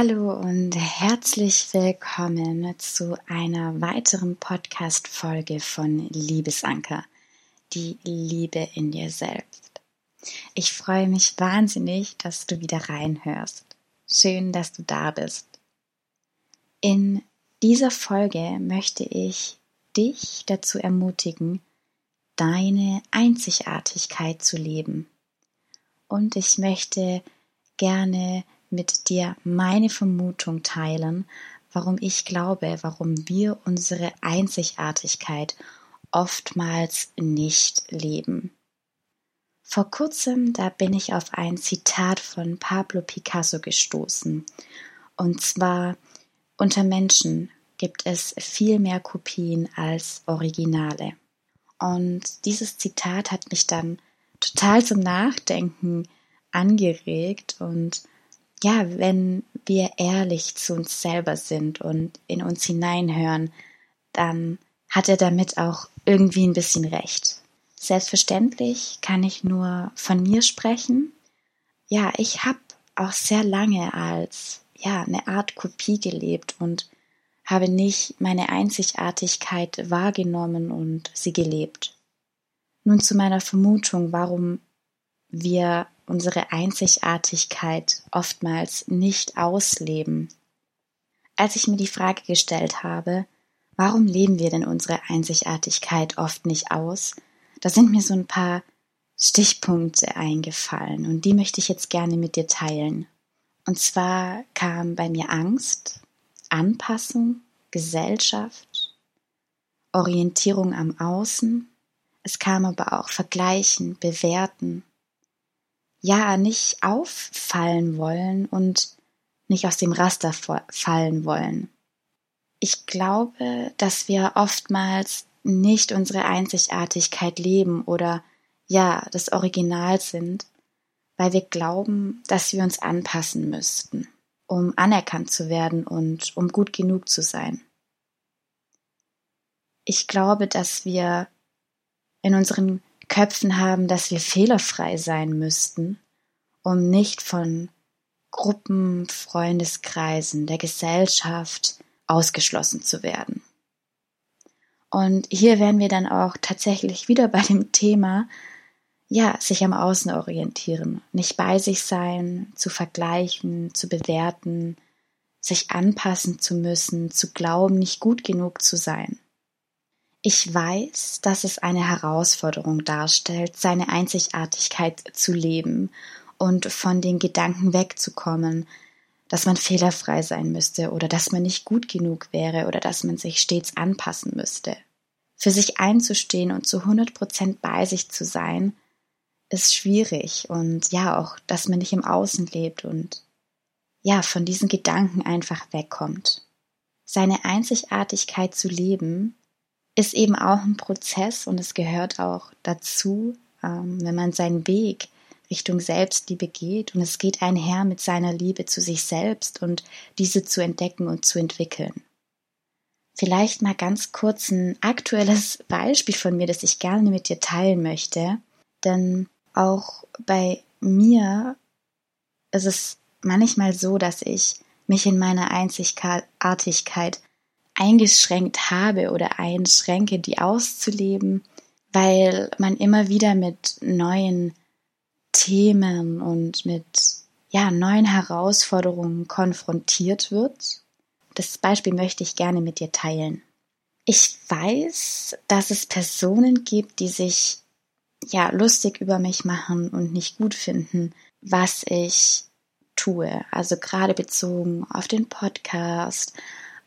Hallo und herzlich willkommen zu einer weiteren Podcast-Folge von Liebesanker, die Liebe in dir selbst. Ich freue mich wahnsinnig, dass du wieder reinhörst. Schön, dass du da bist. In dieser Folge möchte ich dich dazu ermutigen, deine Einzigartigkeit zu leben. Und ich möchte gerne mit dir meine Vermutung teilen, warum ich glaube, warum wir unsere Einzigartigkeit oftmals nicht leben. Vor kurzem, da bin ich auf ein Zitat von Pablo Picasso gestoßen. Und zwar, unter Menschen gibt es viel mehr Kopien als Originale. Und dieses Zitat hat mich dann total zum Nachdenken angeregt und ja, wenn wir ehrlich zu uns selber sind und in uns hineinhören, dann hat er damit auch irgendwie ein bisschen recht. Selbstverständlich kann ich nur von mir sprechen. Ja, ich habe auch sehr lange als ja, eine Art Kopie gelebt und habe nicht meine Einzigartigkeit wahrgenommen und sie gelebt. Nun zu meiner Vermutung, warum wir unsere Einzigartigkeit oftmals nicht ausleben. Als ich mir die Frage gestellt habe, warum leben wir denn unsere Einzigartigkeit oft nicht aus, da sind mir so ein paar Stichpunkte eingefallen und die möchte ich jetzt gerne mit dir teilen. Und zwar kam bei mir Angst, Anpassung, Gesellschaft, Orientierung am Außen, es kam aber auch Vergleichen, Bewerten, ja nicht auffallen wollen und nicht aus dem Raster fallen wollen. Ich glaube, dass wir oftmals nicht unsere Einzigartigkeit leben oder ja, das Original sind, weil wir glauben, dass wir uns anpassen müssten, um anerkannt zu werden und um gut genug zu sein. Ich glaube, dass wir in unseren Köpfen haben, dass wir fehlerfrei sein müssten, um nicht von Gruppen, Freundeskreisen, der Gesellschaft ausgeschlossen zu werden. Und hier werden wir dann auch tatsächlich wieder bei dem Thema, ja, sich am Außen orientieren, nicht bei sich sein, zu vergleichen, zu bewerten, sich anpassen zu müssen, zu glauben, nicht gut genug zu sein. Ich weiß, dass es eine Herausforderung darstellt, seine Einzigartigkeit zu leben und von den Gedanken wegzukommen, dass man fehlerfrei sein müsste oder dass man nicht gut genug wäre oder dass man sich stets anpassen müsste. Für sich einzustehen und zu 100 Prozent bei sich zu sein, ist schwierig und ja auch, dass man nicht im Außen lebt und ja, von diesen Gedanken einfach wegkommt. Seine Einzigartigkeit zu leben ist eben auch ein Prozess und es gehört auch dazu, ähm, wenn man seinen Weg Richtung Selbstliebe geht und es geht einher mit seiner Liebe zu sich selbst und diese zu entdecken und zu entwickeln. Vielleicht mal ganz kurz ein aktuelles Beispiel von mir, das ich gerne mit dir teilen möchte, denn auch bei mir ist es manchmal so, dass ich mich in meiner Einzigartigkeit eingeschränkt habe oder einschränke, die auszuleben, weil man immer wieder mit neuen Themen und mit ja, neuen Herausforderungen konfrontiert wird. Das Beispiel möchte ich gerne mit dir teilen. Ich weiß, dass es Personen gibt, die sich ja lustig über mich machen und nicht gut finden, was ich tue. Also gerade bezogen auf den Podcast,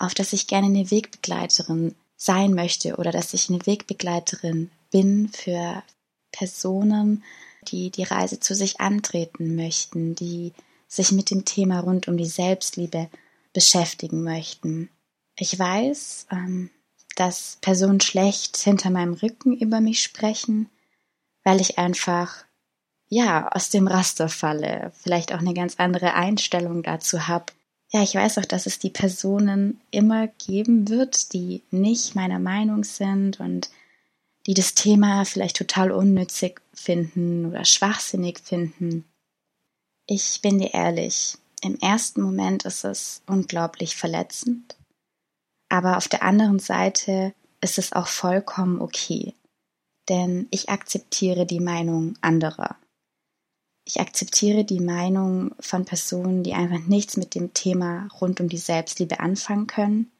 auf dass ich gerne eine Wegbegleiterin sein möchte oder dass ich eine Wegbegleiterin bin für Personen, die die Reise zu sich antreten möchten, die sich mit dem Thema rund um die Selbstliebe beschäftigen möchten. Ich weiß, ähm, dass Personen schlecht hinter meinem Rücken über mich sprechen, weil ich einfach ja aus dem Raster falle, vielleicht auch eine ganz andere Einstellung dazu habe. Ja, ich weiß auch, dass es die Personen immer geben wird, die nicht meiner Meinung sind und die das Thema vielleicht total unnützig finden oder schwachsinnig finden. Ich bin dir ehrlich, im ersten Moment ist es unglaublich verletzend, aber auf der anderen Seite ist es auch vollkommen okay, denn ich akzeptiere die Meinung anderer. Ich akzeptiere die Meinung von Personen, die einfach nichts mit dem Thema rund um die Selbstliebe anfangen können,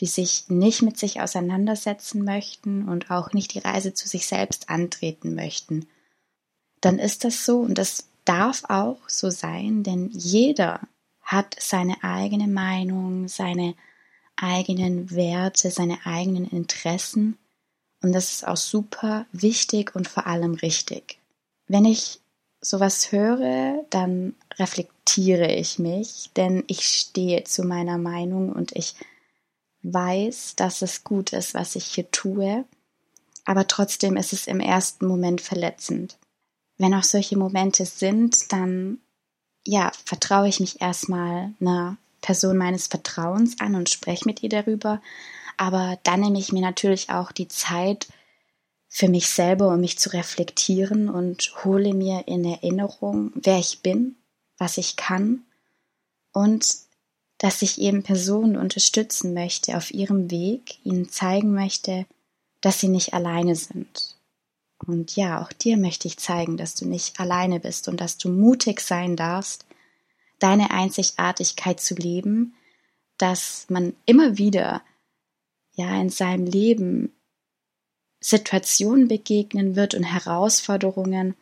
die sich nicht mit sich auseinandersetzen möchten und auch nicht die Reise zu sich selbst antreten möchten. Dann ist das so und das darf auch so sein, denn jeder hat seine eigene Meinung, seine eigenen Werte, seine eigenen Interessen und das ist auch super wichtig und vor allem richtig. Wenn ich sowas höre, dann reflektiere ich mich, denn ich stehe zu meiner Meinung und ich weiß, dass es gut ist, was ich hier tue, aber trotzdem ist es im ersten Moment verletzend. Wenn auch solche Momente sind, dann ja, vertraue ich mich erstmal einer Person meines Vertrauens an und spreche mit ihr darüber, aber dann nehme ich mir natürlich auch die Zeit für mich selber, um mich zu reflektieren und hole mir in Erinnerung, wer ich bin, was ich kann und dass ich eben Personen unterstützen möchte auf ihrem Weg, ihnen zeigen möchte, dass sie nicht alleine sind. Und ja, auch dir möchte ich zeigen, dass du nicht alleine bist und dass du mutig sein darfst, deine Einzigartigkeit zu leben, dass man immer wieder ja in seinem Leben Situationen begegnen wird und Herausforderungen,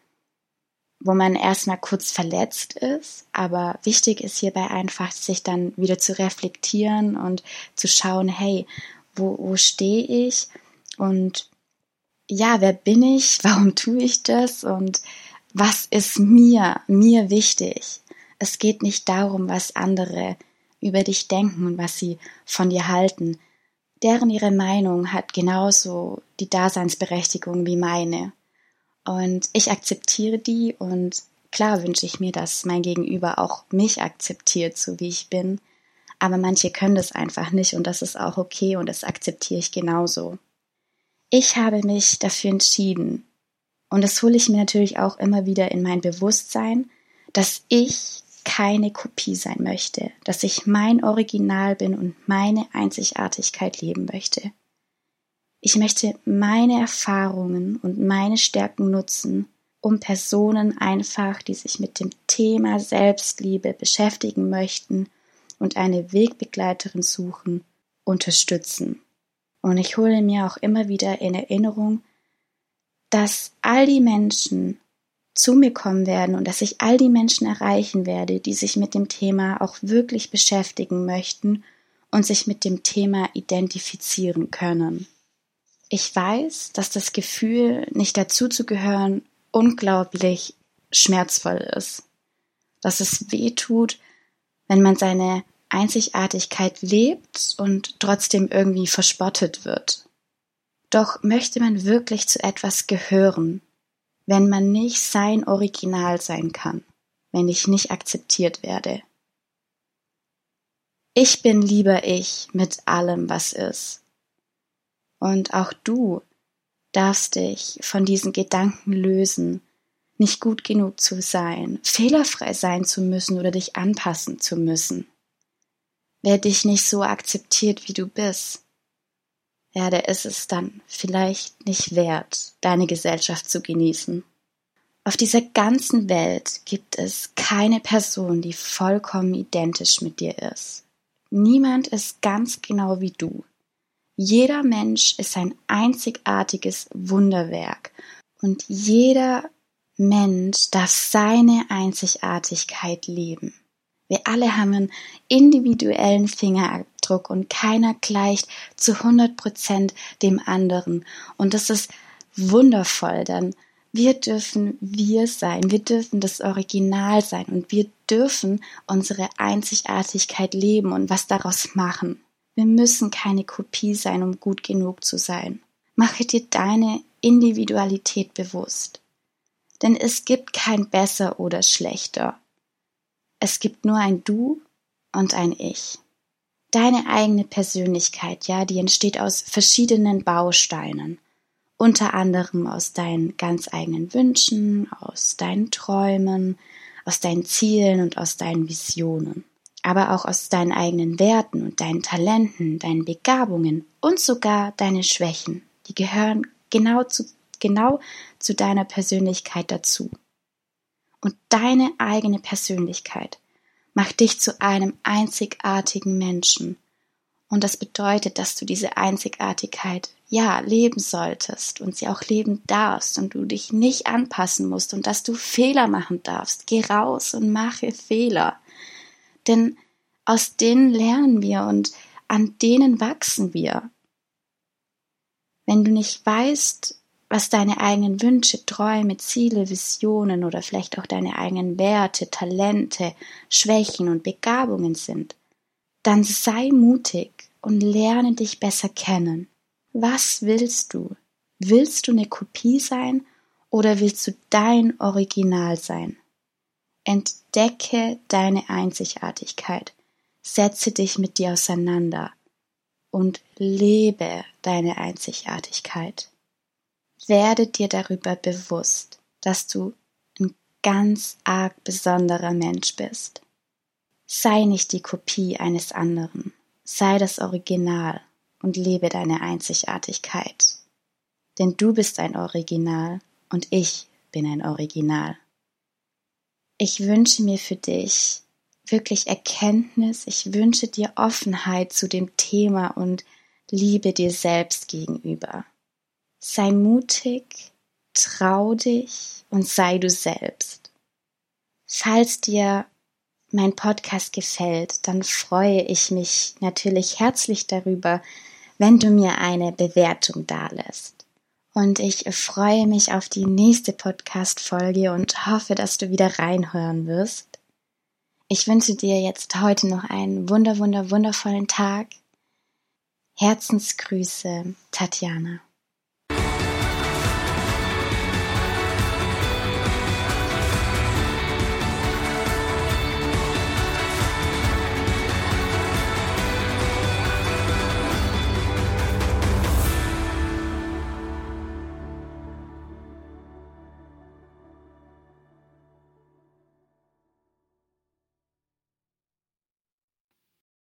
wo man erstmal kurz verletzt ist, aber wichtig ist hierbei einfach, sich dann wieder zu reflektieren und zu schauen, hey, wo, wo stehe ich und ja, wer bin ich, warum tue ich das und was ist mir, mir wichtig. Es geht nicht darum, was andere über dich denken und was sie von dir halten. Deren ihre Meinung hat genauso die Daseinsberechtigung wie meine. Und ich akzeptiere die und klar wünsche ich mir, dass mein Gegenüber auch mich akzeptiert, so wie ich bin. Aber manche können das einfach nicht und das ist auch okay und das akzeptiere ich genauso. Ich habe mich dafür entschieden und das hole ich mir natürlich auch immer wieder in mein Bewusstsein, dass ich keine Kopie sein möchte, dass ich mein Original bin und meine Einzigartigkeit leben möchte. Ich möchte meine Erfahrungen und meine Stärken nutzen, um Personen einfach, die sich mit dem Thema Selbstliebe beschäftigen möchten und eine Wegbegleiterin suchen, unterstützen. Und ich hole mir auch immer wieder in Erinnerung, dass all die Menschen zu mir kommen werden und dass ich all die Menschen erreichen werde, die sich mit dem Thema auch wirklich beschäftigen möchten und sich mit dem Thema identifizieren können. Ich weiß, dass das Gefühl, nicht dazuzugehören, unglaublich schmerzvoll ist. Dass es weh tut, wenn man seine Einzigartigkeit lebt und trotzdem irgendwie verspottet wird. Doch möchte man wirklich zu etwas gehören, wenn man nicht sein Original sein kann, wenn ich nicht akzeptiert werde. Ich bin lieber ich mit allem, was ist. Und auch du darfst dich von diesen Gedanken lösen, nicht gut genug zu sein, fehlerfrei sein zu müssen oder dich anpassen zu müssen. Wer dich nicht so akzeptiert, wie du bist, ja, der ist es dann vielleicht nicht wert, deine Gesellschaft zu genießen. Auf dieser ganzen Welt gibt es keine Person, die vollkommen identisch mit dir ist. Niemand ist ganz genau wie du. Jeder Mensch ist ein einzigartiges Wunderwerk und jeder Mensch darf seine Einzigartigkeit leben. Wir alle haben einen individuellen Fingerabdruck und keiner gleicht zu 100 Prozent dem anderen. Und das ist wundervoll, denn Wir dürfen wir sein, wir dürfen das Original sein und wir dürfen unsere Einzigartigkeit leben und was daraus machen. Wir müssen keine Kopie sein, um gut genug zu sein. Mache dir deine Individualität bewusst. Denn es gibt kein besser oder schlechter. Es gibt nur ein Du und ein Ich. Deine eigene Persönlichkeit, ja, die entsteht aus verschiedenen Bausteinen unter anderem aus deinen ganz eigenen Wünschen, aus deinen Träumen, aus deinen Zielen und aus deinen Visionen, aber auch aus deinen eigenen Werten und deinen Talenten, deinen Begabungen und sogar deine Schwächen. Die gehören genau zu, genau zu deiner Persönlichkeit dazu. Und deine eigene Persönlichkeit macht dich zu einem einzigartigen Menschen. Und das bedeutet, dass du diese Einzigartigkeit ja, leben solltest und sie auch leben darfst und du dich nicht anpassen musst und dass du Fehler machen darfst. Geh raus und mache Fehler. Denn aus denen lernen wir und an denen wachsen wir. Wenn du nicht weißt, was deine eigenen Wünsche, Träume, Ziele, Visionen oder vielleicht auch deine eigenen Werte, Talente, Schwächen und Begabungen sind, dann sei mutig und lerne dich besser kennen. Was willst du? Willst du eine Kopie sein oder willst du dein Original sein? Entdecke deine Einzigartigkeit, setze dich mit dir auseinander und lebe deine Einzigartigkeit. Werde dir darüber bewusst, dass du ein ganz arg besonderer Mensch bist. Sei nicht die Kopie eines anderen, sei das Original und lebe deine Einzigartigkeit. Denn du bist ein Original und ich bin ein Original. Ich wünsche mir für dich wirklich Erkenntnis, ich wünsche dir Offenheit zu dem Thema und Liebe dir selbst gegenüber. Sei mutig, trau dich und sei du selbst. Falls dir mein Podcast gefällt, dann freue ich mich natürlich herzlich darüber, wenn du mir eine Bewertung dalässt. Und ich freue mich auf die nächste Podcast-Folge und hoffe, dass du wieder reinhören wirst. Ich wünsche dir jetzt heute noch einen wunder, wunder, wundervollen Tag. Herzensgrüße, Tatjana.